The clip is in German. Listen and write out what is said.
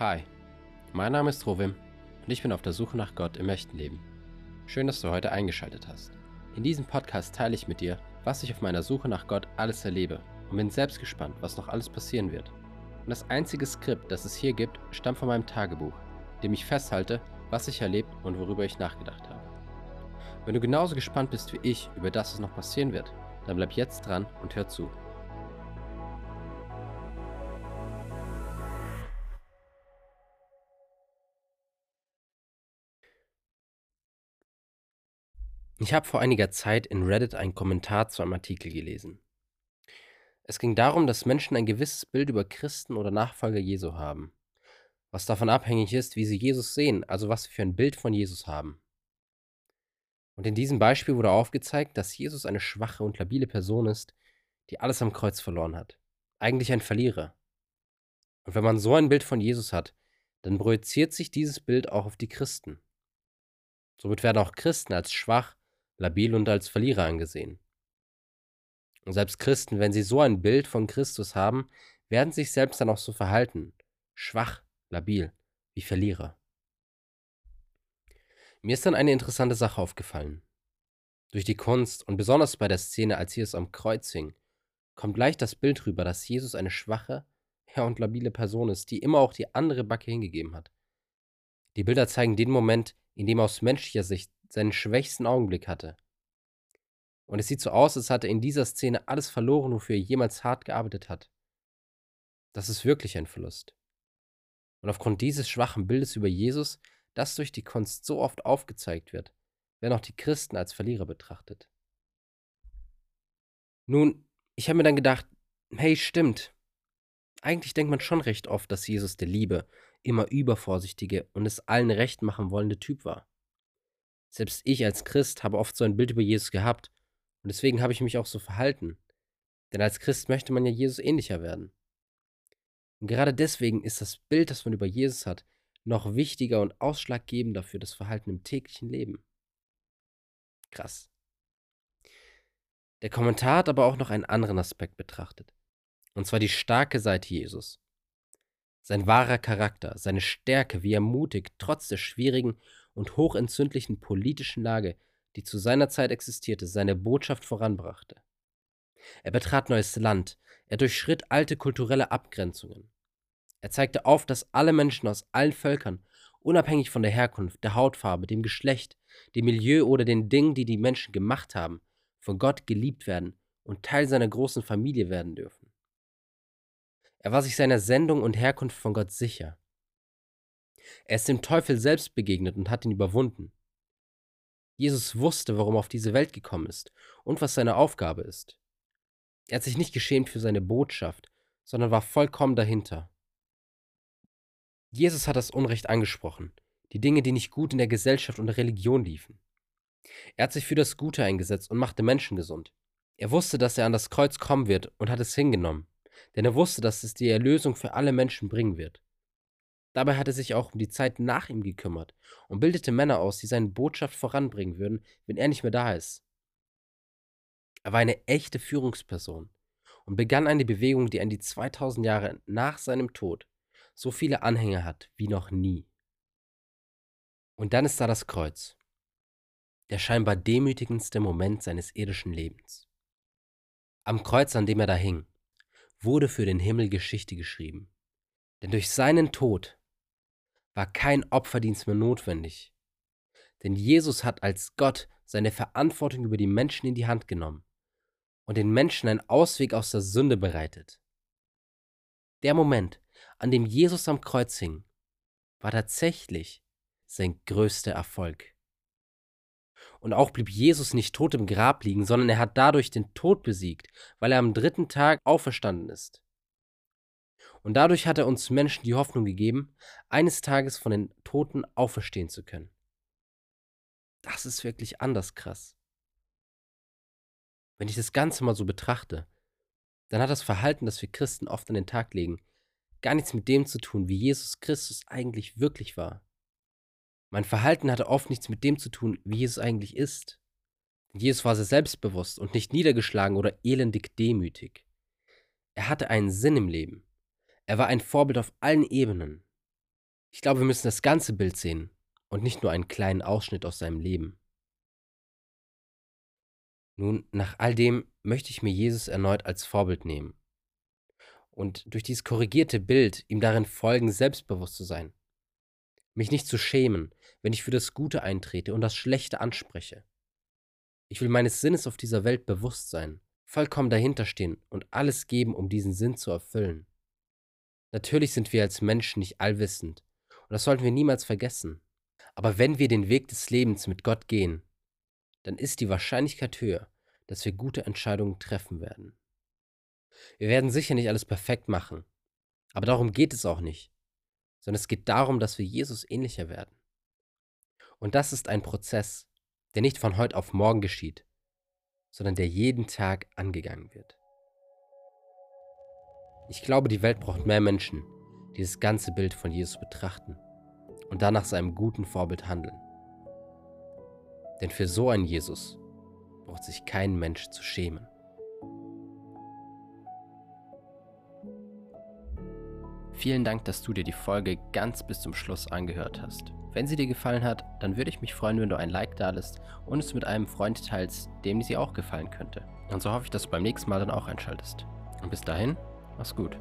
Hi, mein Name ist Rovim und ich bin auf der Suche nach Gott im echten Leben. Schön, dass du heute eingeschaltet hast. In diesem Podcast teile ich mit dir, was ich auf meiner Suche nach Gott alles erlebe und bin selbst gespannt, was noch alles passieren wird. Und das einzige Skript, das es hier gibt, stammt von meinem Tagebuch, dem ich festhalte, was ich erlebt und worüber ich nachgedacht habe. Wenn du genauso gespannt bist wie ich über das, was noch passieren wird, dann bleib jetzt dran und hör zu. Ich habe vor einiger Zeit in Reddit einen Kommentar zu einem Artikel gelesen. Es ging darum, dass Menschen ein gewisses Bild über Christen oder Nachfolger Jesu haben, was davon abhängig ist, wie sie Jesus sehen, also was sie für ein Bild von Jesus haben. Und in diesem Beispiel wurde aufgezeigt, dass Jesus eine schwache und labile Person ist, die alles am Kreuz verloren hat. Eigentlich ein Verlierer. Und wenn man so ein Bild von Jesus hat, dann projiziert sich dieses Bild auch auf die Christen. Somit werden auch Christen als schwach, labil und als Verlierer angesehen. Und selbst Christen, wenn sie so ein Bild von Christus haben, werden sich selbst dann auch so verhalten. Schwach, labil, wie Verlierer. Mir ist dann eine interessante Sache aufgefallen. Durch die Kunst und besonders bei der Szene, als Jesus am Kreuz hing, kommt leicht das Bild rüber, dass Jesus eine schwache ja, und labile Person ist, die immer auch die andere Backe hingegeben hat. Die Bilder zeigen den Moment, in dem aus menschlicher Sicht seinen schwächsten Augenblick hatte. Und es sieht so aus, als hatte er in dieser Szene alles verloren, wofür er jemals hart gearbeitet hat. Das ist wirklich ein Verlust. Und aufgrund dieses schwachen Bildes über Jesus, das durch die Kunst so oft aufgezeigt wird, werden auch die Christen als Verlierer betrachtet. Nun, ich habe mir dann gedacht, hey, stimmt. Eigentlich denkt man schon recht oft, dass Jesus der Liebe, immer übervorsichtige und es allen recht machen wollende Typ war. Selbst ich als Christ habe oft so ein Bild über Jesus gehabt und deswegen habe ich mich auch so verhalten. Denn als Christ möchte man ja Jesus ähnlicher werden. Und gerade deswegen ist das Bild, das man über Jesus hat, noch wichtiger und ausschlaggebender für das Verhalten im täglichen Leben. Krass. Der Kommentar hat aber auch noch einen anderen Aspekt betrachtet. Und zwar die starke Seite Jesus. Sein wahrer Charakter, seine Stärke, wie er mutig, trotz der schwierigen und hochentzündlichen politischen Lage, die zu seiner Zeit existierte, seine Botschaft voranbrachte. Er betrat neues Land, er durchschritt alte kulturelle Abgrenzungen. Er zeigte auf, dass alle Menschen aus allen Völkern, unabhängig von der Herkunft, der Hautfarbe, dem Geschlecht, dem Milieu oder den Dingen, die die Menschen gemacht haben, von Gott geliebt werden und Teil seiner großen Familie werden dürfen. Er war sich seiner Sendung und Herkunft von Gott sicher. Er ist dem Teufel selbst begegnet und hat ihn überwunden. Jesus wusste, warum er auf diese Welt gekommen ist und was seine Aufgabe ist. Er hat sich nicht geschämt für seine Botschaft, sondern war vollkommen dahinter. Jesus hat das Unrecht angesprochen, die Dinge, die nicht gut in der Gesellschaft und der Religion liefen. Er hat sich für das Gute eingesetzt und machte Menschen gesund. Er wusste, dass er an das Kreuz kommen wird und hat es hingenommen, denn er wusste, dass es die Erlösung für alle Menschen bringen wird. Dabei hat er sich auch um die Zeit nach ihm gekümmert und bildete Männer aus, die seine Botschaft voranbringen würden, wenn er nicht mehr da ist. Er war eine echte Führungsperson und begann eine Bewegung, die an die 2000 Jahre nach seinem Tod so viele Anhänger hat wie noch nie. Und dann ist da das Kreuz, der scheinbar demütigendste Moment seines irdischen Lebens. Am Kreuz, an dem er da hing, wurde für den Himmel Geschichte geschrieben. Denn durch seinen Tod war kein Opferdienst mehr notwendig. Denn Jesus hat als Gott seine Verantwortung über die Menschen in die Hand genommen und den Menschen einen Ausweg aus der Sünde bereitet. Der Moment, an dem Jesus am Kreuz hing, war tatsächlich sein größter Erfolg. Und auch blieb Jesus nicht tot im Grab liegen, sondern er hat dadurch den Tod besiegt, weil er am dritten Tag auferstanden ist. Und dadurch hat er uns Menschen die Hoffnung gegeben, eines Tages von den Toten auferstehen zu können. Das ist wirklich anders krass. Wenn ich das Ganze mal so betrachte, dann hat das Verhalten, das wir Christen oft an den Tag legen, gar nichts mit dem zu tun, wie Jesus Christus eigentlich wirklich war. Mein Verhalten hatte oft nichts mit dem zu tun, wie Jesus eigentlich ist. Jesus war sehr selbstbewusst und nicht niedergeschlagen oder elendig demütig. Er hatte einen Sinn im Leben. Er war ein Vorbild auf allen Ebenen. Ich glaube, wir müssen das ganze Bild sehen und nicht nur einen kleinen Ausschnitt aus seinem Leben. Nun, nach all dem möchte ich mir Jesus erneut als Vorbild nehmen und durch dieses korrigierte Bild ihm darin folgen, selbstbewusst zu sein. Mich nicht zu schämen, wenn ich für das Gute eintrete und das Schlechte anspreche. Ich will meines Sinnes auf dieser Welt bewusst sein, vollkommen dahinterstehen und alles geben, um diesen Sinn zu erfüllen. Natürlich sind wir als Menschen nicht allwissend und das sollten wir niemals vergessen. Aber wenn wir den Weg des Lebens mit Gott gehen, dann ist die Wahrscheinlichkeit höher, dass wir gute Entscheidungen treffen werden. Wir werden sicher nicht alles perfekt machen, aber darum geht es auch nicht, sondern es geht darum, dass wir Jesus ähnlicher werden. Und das ist ein Prozess, der nicht von heute auf morgen geschieht, sondern der jeden Tag angegangen wird. Ich glaube, die Welt braucht mehr Menschen, die das ganze Bild von Jesus betrachten und danach seinem guten Vorbild handeln. Denn für so einen Jesus braucht sich kein Mensch zu schämen. Vielen Dank, dass du dir die Folge ganz bis zum Schluss angehört hast. Wenn sie dir gefallen hat, dann würde ich mich freuen, wenn du ein Like da lässt und es mit einem Freund teilst, dem sie auch gefallen könnte. Und so hoffe ich, dass du beim nächsten Mal dann auch einschaltest. Und bis dahin, mach's gut.